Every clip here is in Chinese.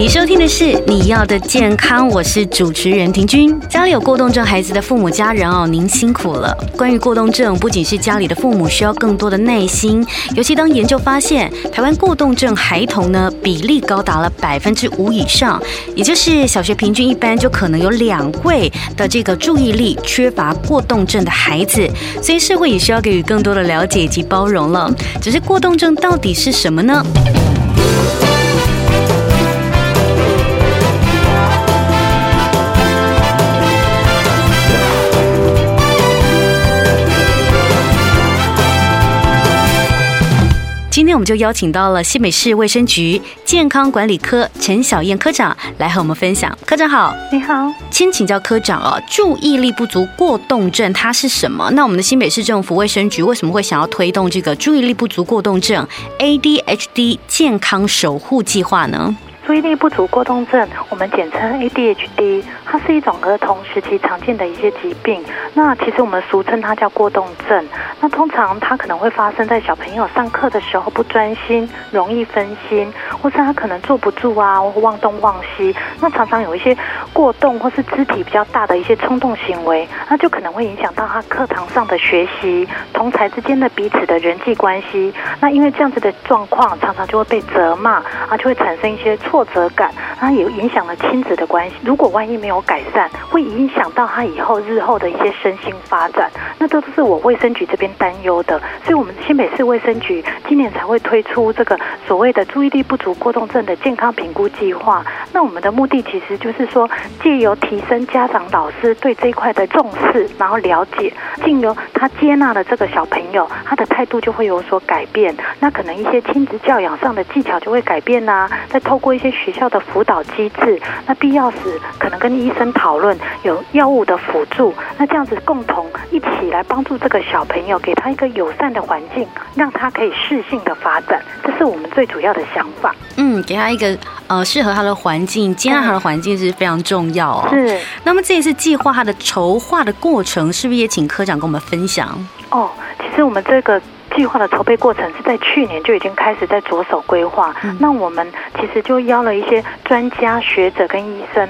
你收听的是你要的健康，我是主持人婷君。家里有过动症孩子的父母家人哦，您辛苦了。关于过动症，不仅是家里的父母需要更多的耐心，尤其当研究发现，台湾过动症孩童呢比例高达了百分之五以上，也就是小学平均一般就可能有两位的这个注意力缺乏过动症的孩子，所以社会也需要给予更多的了解以及包容了。只是过动症到底是什么呢？今天我们就邀请到了新北市卫生局健康管理科陈小燕科长来和我们分享。科长好，你好，先请教科长哦，注意力不足过动症它是什么？那我们的新北市政府卫生局为什么会想要推动这个注意力不足过动症 ADHD 健康守护计划呢？注意力不足过动症，我们简称 ADHD，它是一种儿童时期常见的一些疾病。那其实我们俗称它叫过动症。那通常它可能会发生在小朋友上课的时候不专心，容易分心，或是他可能坐不住啊，或忘东忘西。那常常有一些过动或是肢体比较大的一些冲动行为，那就可能会影响到他课堂上的学习，同侪之间的彼此的人际关系。那因为这样子的状况，常常就会被责骂，啊，就会产生一些错。挫折感，它也影响了亲子的关系。如果万一没有改善，会影响到他以后日后的一些身心发展，那这都是我卫生局这边担忧的。所以，我们新北市卫生局今年才会推出这个所谓的注意力不足过动症的健康评估计划。那我们的目的其实就是说，借由提升家长、老师对这一块的重视，然后了解，进由他接纳了这个小朋友，他的态度就会有所改变。那可能一些亲子教养上的技巧就会改变呐、啊。再透过一些学校的辅导机制，那必要时可能跟医生讨论有药物的辅助，那这样子共同一起来帮助这个小朋友，给他一个友善的环境，让他可以适性的发展，这是我们最主要的想法。嗯，给他一个呃适合他的环境，接纳他的环境是非常重要哦。是。那么这一次计划他的筹划的过程，是不是也请科长跟我们分享？哦，其实我们这个。计划的筹备过程是在去年就已经开始在着手规划，那我们其实就邀了一些专家学者跟医生。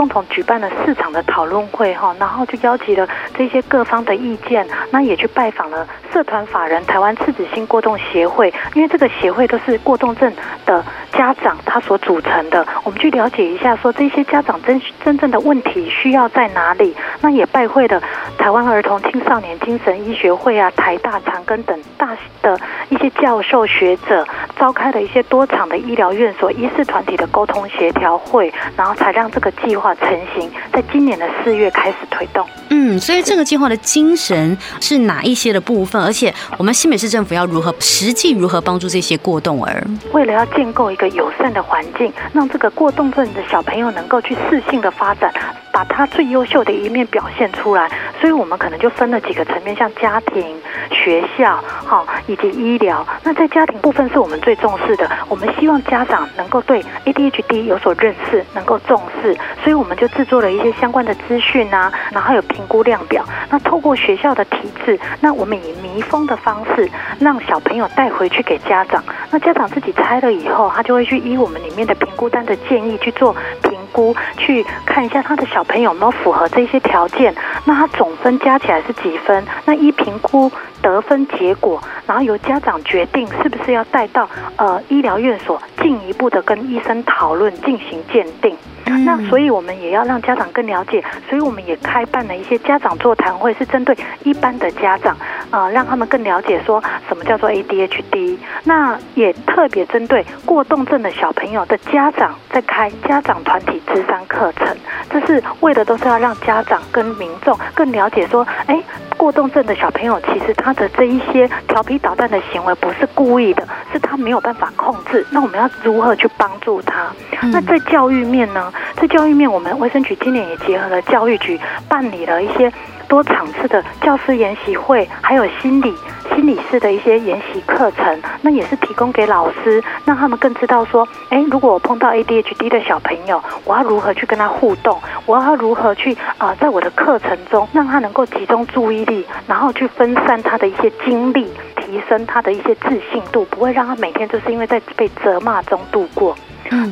共同举办了四场的讨论会哈，然后就邀集了这些各方的意见，那也去拜访了社团法人台湾赤子心过动协会，因为这个协会都是过动症的家长他所组成的，我们去了解一下说这些家长真真正的问题需要在哪里，那也拜会了台湾儿童青少年精神医学会啊、台大长庚等大的一些教授学者，召开了一些多场的医疗院所医师团体的沟通协调会，然后才让这个计划。成型，在今年的四月开始推动。嗯，所以这个计划的精神是哪一些的部分？而且我们新北市政府要如何实际如何帮助这些过动儿？为了要建构一个友善的环境，让这个过动症的小朋友能够去适性的发展，把他最优秀的一面表现出来。所以我们可能就分了几个层面，像家庭、学校，好，以及医疗。那在家庭部分是我们最重视的，我们希望家长能够对 ADHD 有所认识，能够重视。所以我们就制作了一些相关的资讯啊，然后有评估量表。那透过学校的体制，那我们以密封的方式，让小朋友带回去给家长。那家长自己拆了以后，他就会去依我们里面的评估单的建议去做评估，去看一下他的小朋友有没有符合这些条件。那他总分加起来是几分？那一评估得分结果，然后由家长决定是不是要带到呃医疗院所进一步的跟医生讨论进行鉴定。那所以，我们也要让家长更了解，所以我们也开办了一些家长座谈会，是针对一般的家长，呃，让他们更了解说什么叫做 ADHD。那也特别针对过动症的小朋友的家长，在开家长团体智商课程，这是为的都是要让家长跟民众更了解说，哎。过动症的小朋友，其实他的这一些调皮捣蛋的行为不是故意的，是他没有办法控制。那我们要如何去帮助他？那在教育面呢？在教育面，我们卫生局今年也结合了教育局，办理了一些多场次的教师研习会，还有心理心理师的一些研习课程，那也是提供给老师，让他们更知道说，哎，如果我碰到 ADHD 的小朋友，我要如何去跟他互动，我要如何去啊、在我的课程中让他能够集中注意力，然后去分散他的一些精力，提升他的一些自信度，不会让他每天就是因为在被责骂中度过。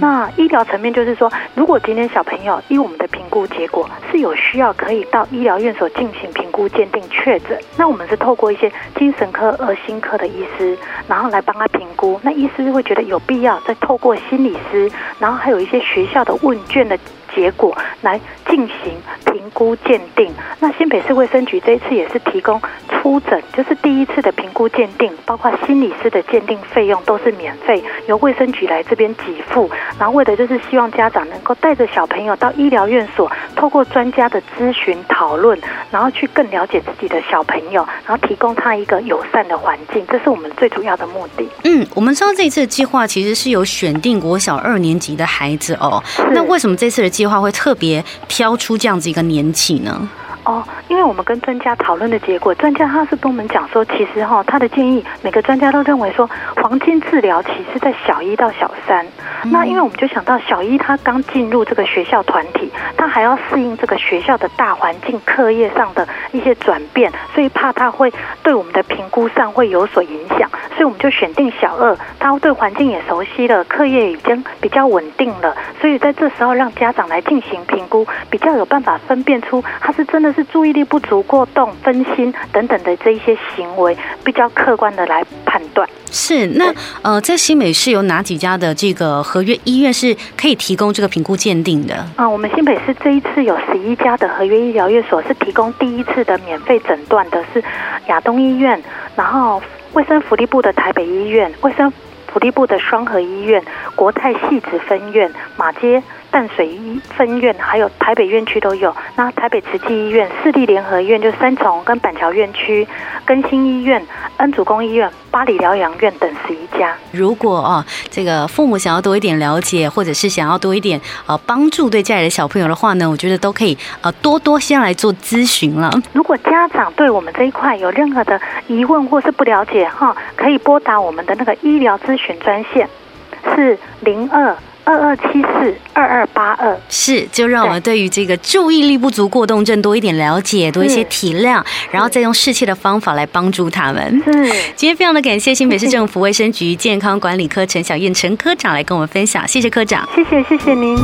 那医疗层面就是说，如果今天小朋友依我们的评估结果是有需要，可以到医疗院所进行评估鉴定确诊，那我们是透过一些精神科、儿心科的医师，然后来帮他评估。那医师会觉得有必要再透过心理师，然后还有一些学校的问卷的结果来进行评估鉴定。那新北市卫生局这一次也是提供初诊，就是第一次的评估鉴定，包括心理师的鉴定费用都是免费，由卫生局来这边给付。然后为的就是希望家长能够带着小朋友到医疗院所，透过专家的咨询讨论，然后去更了解自己的小朋友，然后提供他一个友善的环境，这是我们最主要的目的。嗯，我们知道这一次的计划其实是有选定国小二年级的孩子哦，那为什么这次的计划会特别挑出这样子一个年起呢？哦，因为我们跟专家讨论的结果，专家他是跟我们讲说，其实哈，他的建议，每个专家都认为说，黄金治疗其实在小一到小三。那因为我们就想到小一他刚进入这个学校团体，他还要适应这个学校的大环境、课业上的一些转变，所以怕他会对我们的评估上会有所影响，所以我们就选定小二，他对环境也熟悉了，课业已经比较稳定了，所以在这时候让家长来进行评估，比较有办法分辨出他是真的。是注意力不足、过动、分心等等的这一些行为，比较客观的来判断。是那呃，在新北市有哪几家的这个合约医院是可以提供这个评估鉴定的？啊，我们新北市这一次有十一家的合约医疗院所是提供第一次的免费诊断的，是亚东医院，然后卫生福利部的台北医院、卫生福利部的双河医院、国泰戏子分院、马偕。淡水医分院，还有台北院区都有。那台北慈济医院、市立联合医院，就三重跟板桥院区、更新医院、恩主公医院、巴黎疗养院等十一家。如果啊，这个父母想要多一点了解，或者是想要多一点呃帮助对家里的小朋友的话呢，我觉得都可以呃多多先来做咨询了。如果家长对我们这一块有任何的疑问或是不了解哈，可以拨打我们的那个医疗咨询专线，是零二。二二七四二二八二是，就让我们对于这个注意力不足过动症多一点了解，多一些体谅，然后再用适切的方法来帮助他们。是，今天非常的感谢新北市政府卫生局健康管理科陈小燕陈科长来跟我们分享，谢谢科长，谢谢谢谢您。